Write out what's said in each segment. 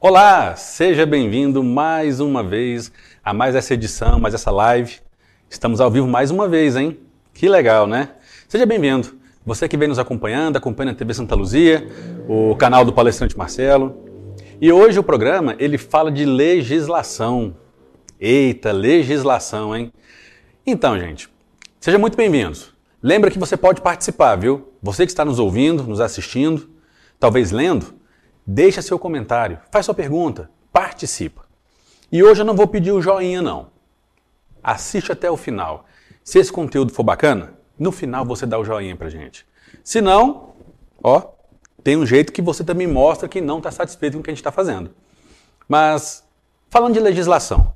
Olá, seja bem-vindo mais uma vez a mais essa edição, mais essa live. Estamos ao vivo mais uma vez, hein? Que legal, né? Seja bem-vindo. Você que vem nos acompanhando, acompanha a TV Santa Luzia, o canal do palestrante Marcelo. E hoje o programa, ele fala de legislação. Eita, legislação, hein? Então, gente, seja muito bem-vindo. Lembra que você pode participar, viu? Você que está nos ouvindo, nos assistindo, talvez lendo, deixa seu comentário, faz sua pergunta, participa. E hoje eu não vou pedir o joinha, não. Assiste até o final. Se esse conteúdo for bacana, no final você dá o joinha pra gente. Se não, ó, tem um jeito que você também mostra que não está satisfeito com o que a gente está fazendo. Mas, falando de legislação,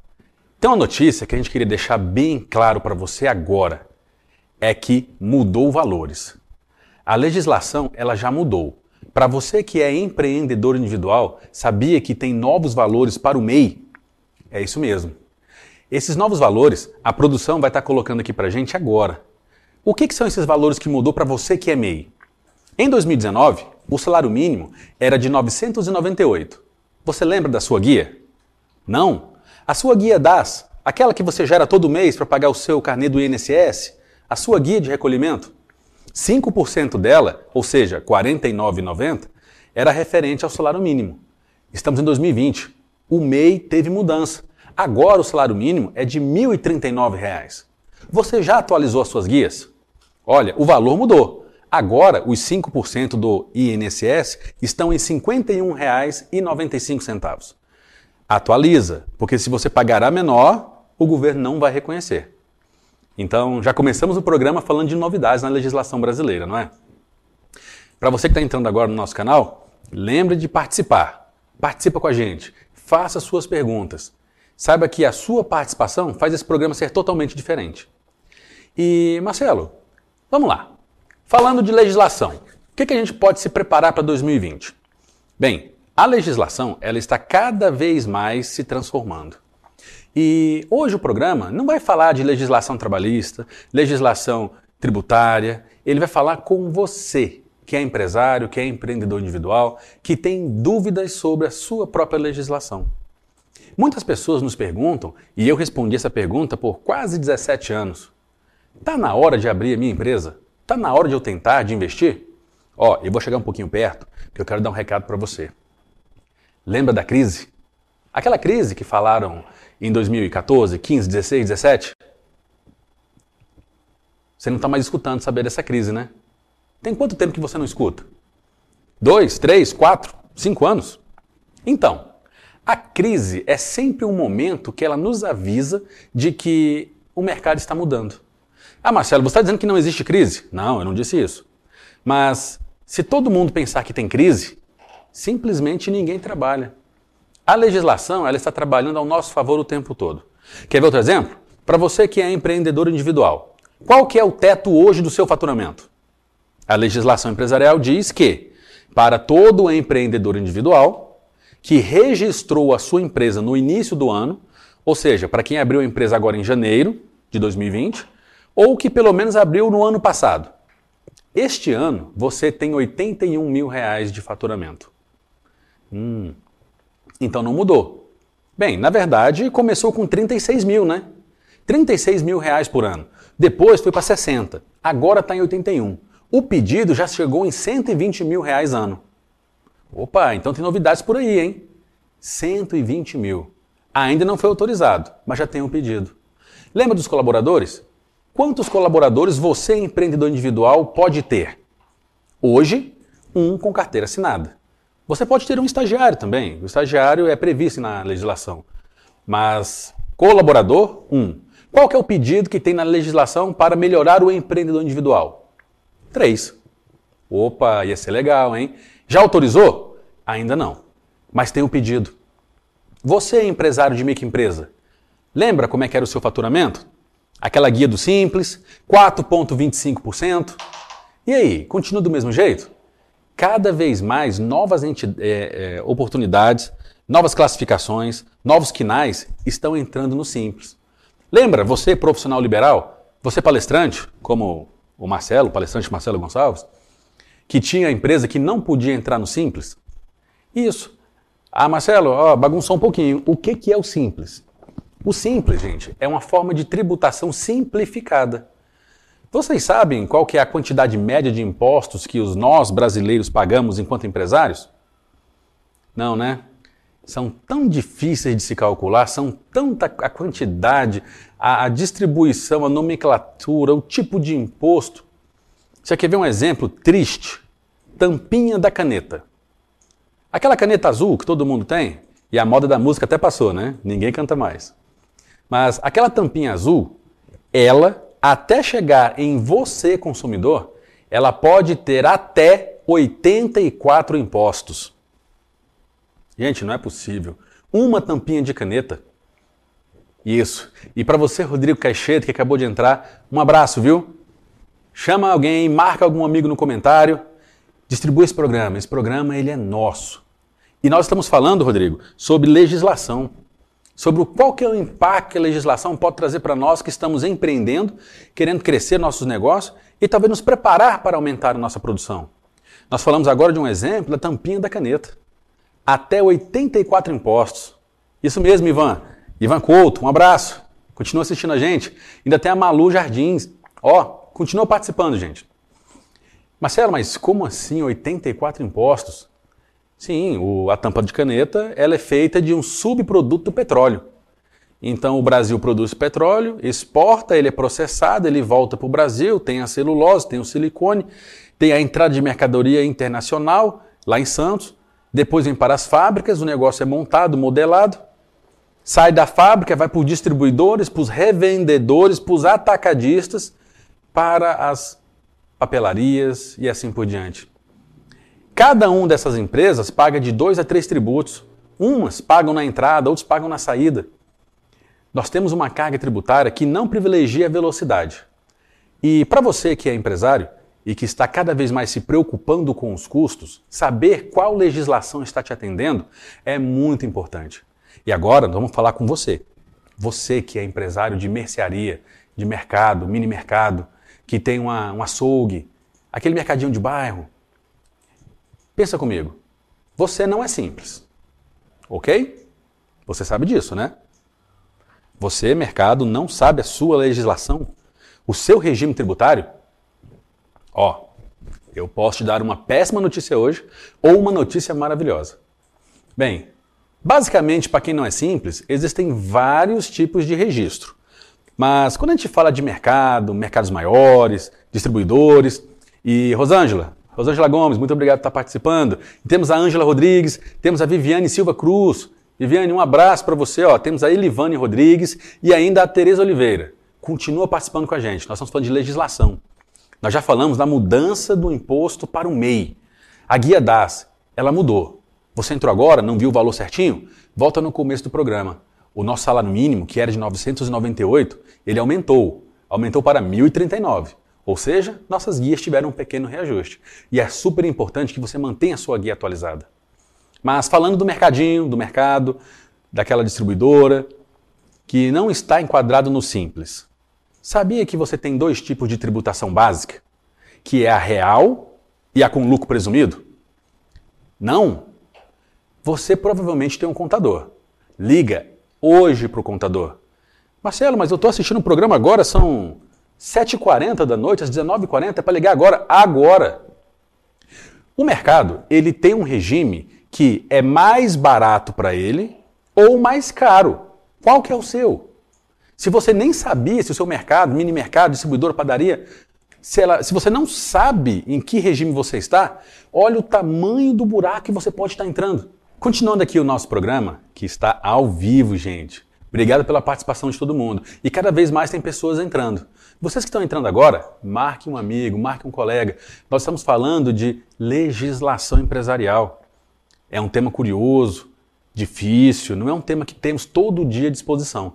tem uma notícia que a gente queria deixar bem claro para você agora. É que mudou valores. A legislação ela já mudou. Para você que é empreendedor individual, sabia que tem novos valores para o MEI? É isso mesmo. Esses novos valores, a produção vai estar colocando aqui para gente agora. O que, que são esses valores que mudou para você que é MEI? Em 2019, o salário mínimo era de 998. Você lembra da sua guia? Não? A sua guia DAS, aquela que você gera todo mês para pagar o seu carnê do INSS, a sua guia de recolhimento, 5% dela, ou seja, R$ 49,90, era referente ao salário mínimo. Estamos em 2020. O MEI teve mudança. Agora o salário mínimo é de R$ 1.039. Você já atualizou as suas guias? Olha, o valor mudou. Agora, os 5% do INSS estão em R$ 51,95. Atualiza, porque se você pagar a menor, o governo não vai reconhecer. Então, já começamos o programa falando de novidades na legislação brasileira, não é? Para você que está entrando agora no nosso canal, lembre de participar. Participa com a gente. Faça suas perguntas. Saiba que a sua participação faz esse programa ser totalmente diferente. E, Marcelo, vamos lá. Falando de legislação, o que, que a gente pode se preparar para 2020? Bem, a legislação ela está cada vez mais se transformando. E hoje o programa não vai falar de legislação trabalhista, legislação tributária, ele vai falar com você, que é empresário, que é empreendedor individual, que tem dúvidas sobre a sua própria legislação. Muitas pessoas nos perguntam, e eu respondi essa pergunta por quase 17 anos: está na hora de abrir a minha empresa? Está na hora de eu tentar, de investir? Ó, eu vou chegar um pouquinho perto, que eu quero dar um recado para você. Lembra da crise? Aquela crise que falaram em 2014, 15, 16, 17? Você não está mais escutando saber dessa crise, né? Tem quanto tempo que você não escuta? Dois, três, quatro, cinco anos? Então, a crise é sempre um momento que ela nos avisa de que o mercado está mudando. Ah, Marcelo, você está dizendo que não existe crise? Não, eu não disse isso. Mas se todo mundo pensar que tem crise, simplesmente ninguém trabalha. A legislação ela está trabalhando ao nosso favor o tempo todo. Quer ver outro exemplo? Para você que é empreendedor individual, qual que é o teto hoje do seu faturamento? A legislação empresarial diz que para todo empreendedor individual que registrou a sua empresa no início do ano, ou seja, para quem abriu a empresa agora em janeiro de 2020, ou que pelo menos abriu no ano passado. Este ano você tem 81 mil reais de faturamento. Hum, então não mudou. Bem, na verdade, começou com 36 mil, né? 36 mil reais por ano. Depois foi para 60. Agora está em 81. O pedido já chegou em 120 mil reais ano. Opa, então tem novidades por aí, hein? 120 mil. Ainda não foi autorizado, mas já tem um pedido. Lembra dos colaboradores? Quantos colaboradores você, empreendedor individual, pode ter? Hoje, um com carteira assinada. Você pode ter um estagiário também. O estagiário é previsto na legislação. Mas colaborador, um. Qual que é o pedido que tem na legislação para melhorar o empreendedor individual? Três. Opa, ia ser legal, hein? Já autorizou? Ainda não. Mas tem um pedido. Você é empresário de microempresa. Lembra como é que era o seu faturamento? Aquela guia do Simples, 4,25%. E aí, continua do mesmo jeito? Cada vez mais novas é, é, oportunidades, novas classificações, novos quinais estão entrando no Simples. Lembra, você profissional liberal, você palestrante, como o Marcelo, o palestrante Marcelo Gonçalves, que tinha empresa que não podia entrar no Simples? Isso. Ah, Marcelo, ó, bagunçou um pouquinho. O que, que é o simples? O simples, gente, é uma forma de tributação simplificada. Vocês sabem qual que é a quantidade média de impostos que os nós brasileiros pagamos enquanto empresários? Não, né? São tão difíceis de se calcular, são tanta a quantidade, a, a distribuição, a nomenclatura, o tipo de imposto. Você quer ver um exemplo triste? Tampinha da caneta. Aquela caneta azul que todo mundo tem, e a moda da música até passou, né? Ninguém canta mais. Mas aquela tampinha azul, ela até chegar em você, consumidor, ela pode ter até 84 impostos. Gente, não é possível. Uma tampinha de caneta. Isso. E para você, Rodrigo Caixete, que acabou de entrar, um abraço, viu? Chama alguém, marca algum amigo no comentário, distribui esse programa. Esse programa ele é nosso. E nós estamos falando, Rodrigo, sobre legislação sobre qual que é o impacto que a legislação pode trazer para nós que estamos empreendendo, querendo crescer nossos negócios e talvez nos preparar para aumentar a nossa produção. Nós falamos agora de um exemplo da tampinha da caneta. Até 84 impostos. Isso mesmo, Ivan. Ivan Couto, um abraço. Continua assistindo a gente. Ainda tem a Malu Jardins. Ó, continua participando, gente. Marcelo, mas como assim 84 impostos? Sim, o, a tampa de caneta ela é feita de um subproduto do petróleo. Então o Brasil produz petróleo, exporta, ele é processado, ele volta para o Brasil, tem a celulose, tem o silicone, tem a entrada de mercadoria internacional lá em Santos, depois vem para as fábricas, o negócio é montado, modelado, sai da fábrica, vai para os distribuidores, para os revendedores, para os atacadistas, para as papelarias e assim por diante. Cada uma dessas empresas paga de dois a três tributos. Umas pagam na entrada, outras pagam na saída. Nós temos uma carga tributária que não privilegia a velocidade. E para você que é empresário e que está cada vez mais se preocupando com os custos, saber qual legislação está te atendendo é muito importante. E agora nós vamos falar com você. Você que é empresário de mercearia, de mercado, mini mercado, que tem uma, um açougue, aquele mercadinho de bairro, Pensa comigo. Você não é simples. Ok? Você sabe disso, né? Você, mercado, não sabe a sua legislação, o seu regime tributário? Ó, eu posso te dar uma péssima notícia hoje ou uma notícia maravilhosa. Bem, basicamente, para quem não é simples, existem vários tipos de registro. Mas quando a gente fala de mercado, mercados maiores, distribuidores, e Rosângela, Rosângela Gomes, muito obrigado por estar participando. temos a Ângela Rodrigues, temos a Viviane Silva Cruz. Viviane, um abraço para você. Ó. Temos a Elivane Rodrigues e ainda a Tereza Oliveira. Continua participando com a gente. Nós estamos falando de legislação. Nós já falamos da mudança do imposto para o MEI. A guia DAS, ela mudou. Você entrou agora, não viu o valor certinho? Volta no começo do programa. O nosso salário mínimo, que era de 998, ele aumentou. Aumentou para 1.039. Ou seja, nossas guias tiveram um pequeno reajuste. E é super importante que você mantenha a sua guia atualizada. Mas falando do mercadinho, do mercado, daquela distribuidora, que não está enquadrado no simples. Sabia que você tem dois tipos de tributação básica? Que é a real e a com lucro presumido? Não? Você provavelmente tem um contador. Liga hoje para o contador. Marcelo, mas eu estou assistindo um programa agora, são 7h40 da noite, às 19h40, é para ligar agora, agora. O mercado, ele tem um regime que é mais barato para ele ou mais caro. Qual que é o seu? Se você nem sabia se o seu mercado, mini mercado, distribuidor, padaria, se, ela, se você não sabe em que regime você está, olha o tamanho do buraco que você pode estar entrando. Continuando aqui o nosso programa, que está ao vivo, gente. Obrigado pela participação de todo mundo. E cada vez mais tem pessoas entrando. Vocês que estão entrando agora, marque um amigo, marque um colega. Nós estamos falando de legislação empresarial. É um tema curioso, difícil, não é um tema que temos todo dia à disposição.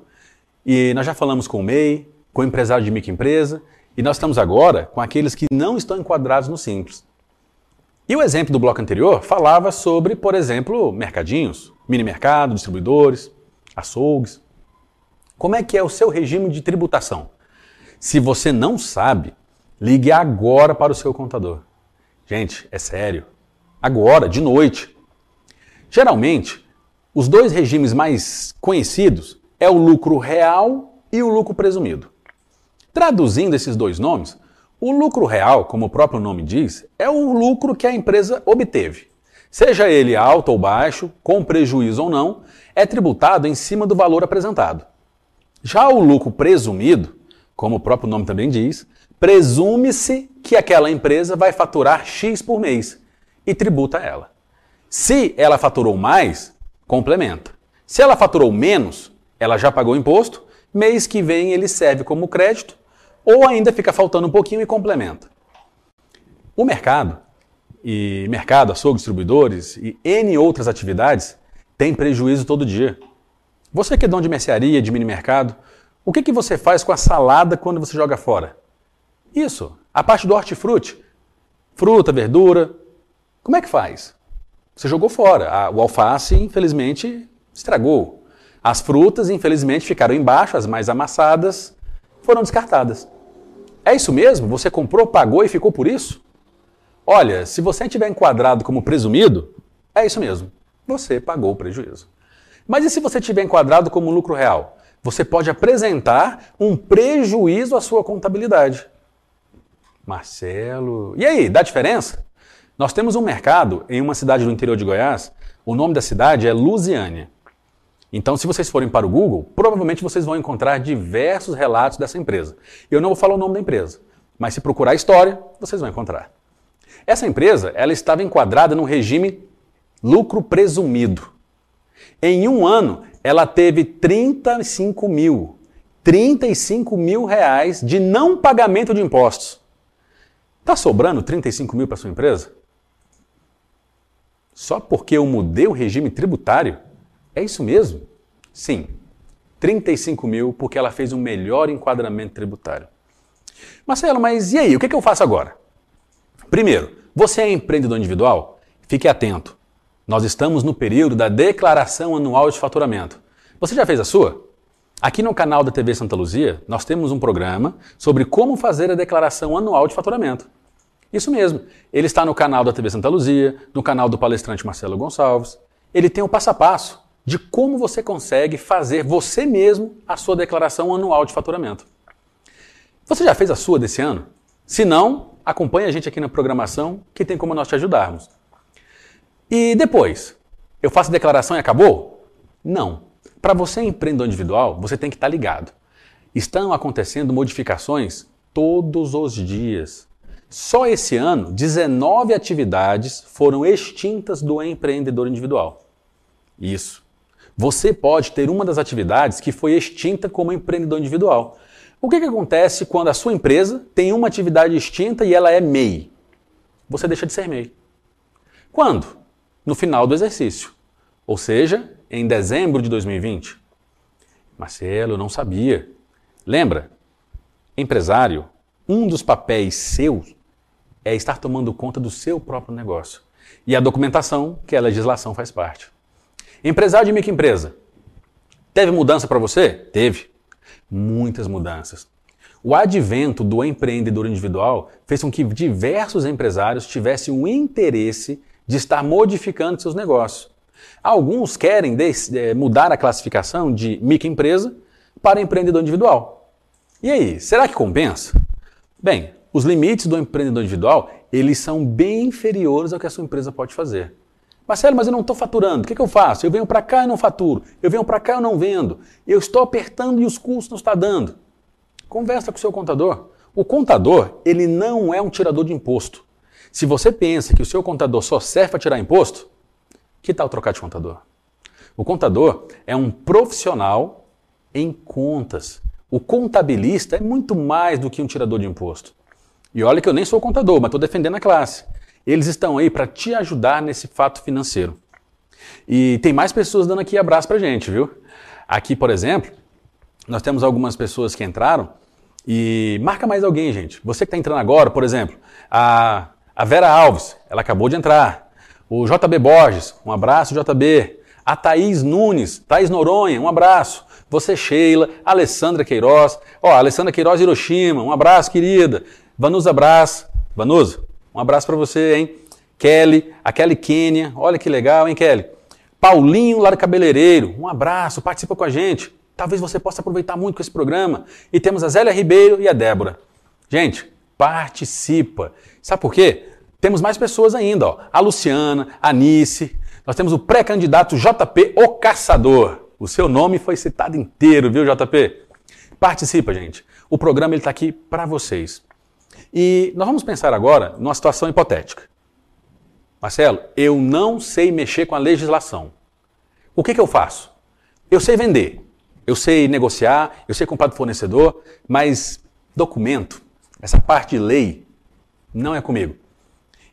E nós já falamos com o MEI, com o empresário de microempresa, e nós estamos agora com aqueles que não estão enquadrados no Simples. E o exemplo do bloco anterior falava sobre, por exemplo, mercadinhos, mini mercado, distribuidores, açougues. Como é que é o seu regime de tributação? Se você não sabe, ligue agora para o seu contador. Gente, é sério. Agora, de noite. Geralmente, os dois regimes mais conhecidos é o lucro real e o lucro presumido. Traduzindo esses dois nomes, o lucro real, como o próprio nome diz, é o lucro que a empresa obteve. Seja ele alto ou baixo, com prejuízo ou não, é tributado em cima do valor apresentado. Já o lucro presumido, como o próprio nome também diz, presume-se que aquela empresa vai faturar X por mês e tributa ela. Se ela faturou mais, complementa. Se ela faturou menos, ela já pagou imposto, mês que vem ele serve como crédito ou ainda fica faltando um pouquinho e complementa. O mercado, e mercado, açougue, distribuidores e N outras atividades tem prejuízo todo dia. Você que é dono de mercearia, de mini mercado, o que, que você faz com a salada quando você joga fora? Isso, a parte do hortifruti. Fruta, verdura. Como é que faz? Você jogou fora. O alface, infelizmente, estragou. As frutas, infelizmente, ficaram embaixo, as mais amassadas foram descartadas. É isso mesmo? Você comprou, pagou e ficou por isso? Olha, se você estiver enquadrado como presumido, é isso mesmo. Você pagou o prejuízo. Mas e se você estiver enquadrado como lucro real? Você pode apresentar um prejuízo à sua contabilidade. Marcelo. E aí, dá diferença? Nós temos um mercado em uma cidade do interior de Goiás. O nome da cidade é Lusiânia. Então, se vocês forem para o Google, provavelmente vocês vão encontrar diversos relatos dessa empresa. Eu não vou falar o nome da empresa, mas se procurar a história, vocês vão encontrar. Essa empresa, ela estava enquadrada no regime lucro presumido. Em um ano, ela teve 35 mil, 35 mil reais de não pagamento de impostos. Está sobrando 35 mil para sua empresa? Só porque eu mudei o regime tributário? É isso mesmo? Sim. 35 mil porque ela fez um melhor enquadramento tributário. Marcelo, mas e aí? O que, é que eu faço agora? Primeiro, você é empreendedor individual? Fique atento. Nós estamos no período da declaração anual de faturamento. Você já fez a sua? Aqui no canal da TV Santa Luzia, nós temos um programa sobre como fazer a declaração anual de faturamento. Isso mesmo. Ele está no canal da TV Santa Luzia, no canal do palestrante Marcelo Gonçalves. Ele tem o passo a passo de como você consegue fazer você mesmo a sua declaração anual de faturamento. Você já fez a sua desse ano? Se não, acompanhe a gente aqui na programação que tem como nós te ajudarmos. E depois, eu faço declaração e acabou? Não. Para você empreendedor individual, você tem que estar ligado. Estão acontecendo modificações todos os dias. Só esse ano, 19 atividades foram extintas do empreendedor individual. Isso. Você pode ter uma das atividades que foi extinta como empreendedor individual. O que, que acontece quando a sua empresa tem uma atividade extinta e ela é MEI? Você deixa de ser MEI. Quando? No final do exercício. Ou seja, em dezembro de 2020. Marcelo, não sabia. Lembra? Empresário, um dos papéis seus é estar tomando conta do seu próprio negócio. E a documentação, que a legislação faz parte. Empresário de microempresa. Teve mudança para você? Teve. Muitas mudanças. O advento do empreendedor individual fez com que diversos empresários tivessem o interesse de estar modificando seus negócios. Alguns querem eh, mudar a classificação de microempresa para empreendedor individual. E aí, será que compensa? Bem, os limites do empreendedor individual, eles são bem inferiores ao que a sua empresa pode fazer. Marcelo, mas eu não estou faturando. O que, que, eu faço? Eu venho para cá e não faturo. Eu venho para cá e não vendo. Eu estou apertando e os custos não estão dando. Conversa com o seu contador. O contador, ele não é um tirador de imposto. Se você pensa que o seu contador só serve para tirar imposto, que tal trocar de contador? O contador é um profissional em contas. O contabilista é muito mais do que um tirador de imposto. E olha que eu nem sou contador, mas estou defendendo a classe. Eles estão aí para te ajudar nesse fato financeiro. E tem mais pessoas dando aqui abraço para gente, viu? Aqui, por exemplo, nós temos algumas pessoas que entraram e marca mais alguém, gente. Você que está entrando agora, por exemplo, a, a Vera Alves, ela acabou de entrar. O JB Borges, um abraço, JB. A Thaís Nunes, Thaís Noronha, um abraço. Você, Sheila, Alessandra Queiroz. Ó, Alessandra Queiroz Hiroshima, um abraço, querida. Vanusa Brás. Vanusa, um abraço para você, hein? Kelly, a Kelly Kênia, olha que legal, hein, Kelly? Paulinho do Cabeleireiro, um abraço, participa com a gente. Talvez você possa aproveitar muito com esse programa. E temos a Zélia Ribeiro e a Débora. Gente, participa. Sabe por quê? Temos mais pessoas ainda, ó. A Luciana, a Nice. Nós temos o pré-candidato JP, o Caçador. O seu nome foi citado inteiro, viu, JP? Participa, gente. O programa está aqui para vocês. E nós vamos pensar agora numa situação hipotética. Marcelo, eu não sei mexer com a legislação. O que, que eu faço? Eu sei vender, eu sei negociar, eu sei comprar do fornecedor, mas documento, essa parte de lei, não é comigo.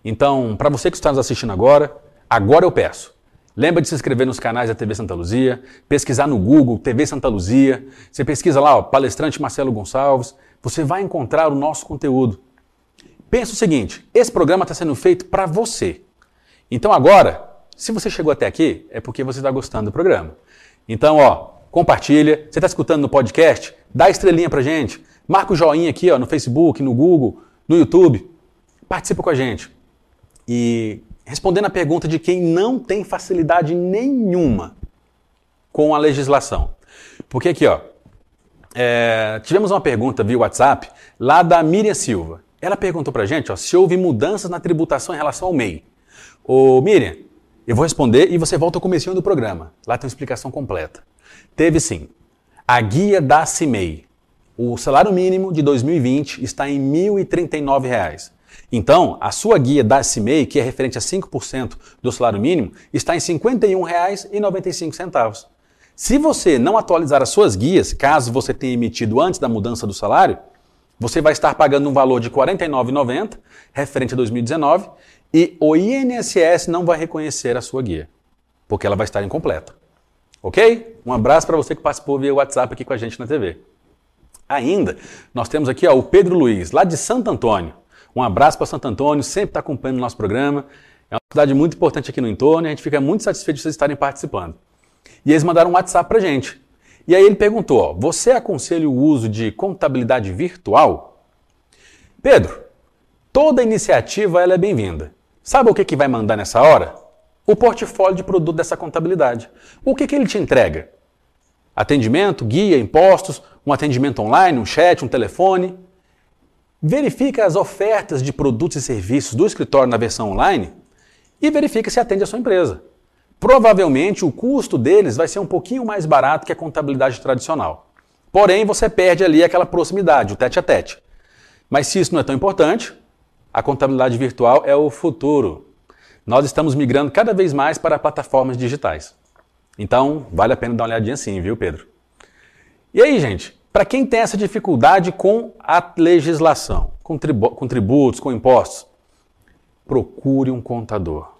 Então, para você que está nos assistindo agora, agora eu peço. Lembra de se inscrever nos canais da TV Santa Luzia, pesquisar no Google TV Santa Luzia. Você pesquisa lá, ó, palestrante Marcelo Gonçalves, você vai encontrar o nosso conteúdo. Pensa o seguinte: esse programa está sendo feito para você. Então agora, se você chegou até aqui, é porque você está gostando do programa. Então, ó, compartilha. Você está escutando no podcast? Dá estrelinha pra gente. Marca o joinha aqui ó, no Facebook, no Google, no YouTube. Participa com a gente. E respondendo a pergunta de quem não tem facilidade nenhuma com a legislação. Porque aqui, ó, é, tivemos uma pergunta via WhatsApp lá da Miriam Silva. Ela perguntou pra gente ó, se houve mudanças na tributação em relação ao MEI. Ô Miriam, eu vou responder e você volta ao começo do programa. Lá tem uma explicação completa. Teve sim. A guia da CIMEI. O salário mínimo de 2020 está em R$ 1.039. Então, a sua guia da CIMEI, que é referente a 5% do salário mínimo, está em R$ 51,95. Se você não atualizar as suas guias, caso você tenha emitido antes da mudança do salário, você vai estar pagando um valor de R$ 49,90, referente a 2019, e o INSS não vai reconhecer a sua guia, porque ela vai estar incompleta. Ok? Um abraço para você que participou via WhatsApp aqui com a gente na TV. Ainda, nós temos aqui ó, o Pedro Luiz, lá de Santo Antônio. Um abraço para Santo Antônio, sempre está acompanhando o nosso programa. É uma cidade muito importante aqui no entorno e a gente fica muito satisfeito de vocês estarem participando. E eles mandaram um WhatsApp para gente. E aí ele perguntou: ó, você aconselha o uso de contabilidade virtual? Pedro, toda iniciativa ela é bem-vinda. Sabe o que, que vai mandar nessa hora? O portfólio de produto dessa contabilidade. O que, que ele te entrega? Atendimento, guia, impostos, um atendimento online, um chat, um telefone. Verifica as ofertas de produtos e serviços do escritório na versão online e verifica se atende a sua empresa. Provavelmente o custo deles vai ser um pouquinho mais barato que a contabilidade tradicional. Porém, você perde ali aquela proximidade, o tete a tete. Mas se isso não é tão importante, a contabilidade virtual é o futuro. Nós estamos migrando cada vez mais para plataformas digitais. Então, vale a pena dar uma olhadinha sim, viu, Pedro? E aí, gente, para quem tem essa dificuldade com a legislação, com, com tributos, com impostos, procure um contador.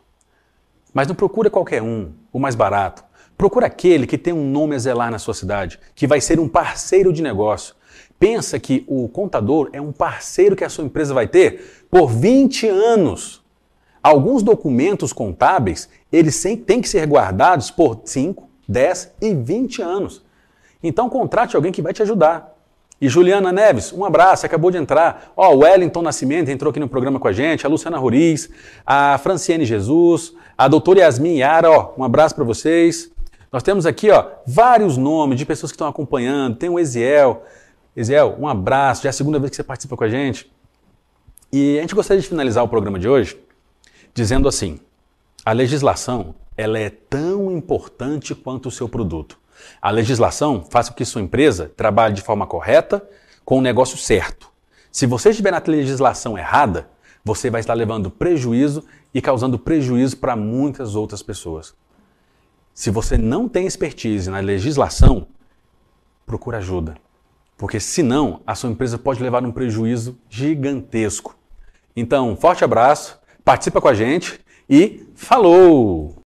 Mas não procure qualquer um, o mais barato. Procure aquele que tem um nome a zelar na sua cidade, que vai ser um parceiro de negócio. Pensa que o contador é um parceiro que a sua empresa vai ter por 20 anos. Alguns documentos contábeis, eles têm que ser guardados por 5, 10 e 20 anos. Então contrate alguém que vai te ajudar. E Juliana Neves, um abraço, acabou de entrar. Ó, o Wellington Nascimento entrou aqui no programa com a gente, a Luciana Roriz, a Franciene Jesus, a doutora Yasmin Yara, ó, um abraço para vocês. Nós temos aqui, ó, vários nomes de pessoas que estão acompanhando. Tem o Eziel. Eziel, um abraço, já é a segunda vez que você participa com a gente. E a gente gostaria de finalizar o programa de hoje dizendo assim: a legislação, ela é tão importante quanto o seu produto. A legislação faz com que sua empresa trabalhe de forma correta, com o negócio certo. Se você estiver na legislação errada, você vai estar levando prejuízo e causando prejuízo para muitas outras pessoas. Se você não tem expertise na legislação, procure ajuda. Porque senão a sua empresa pode levar um prejuízo gigantesco. Então, forte abraço, participa com a gente e falou!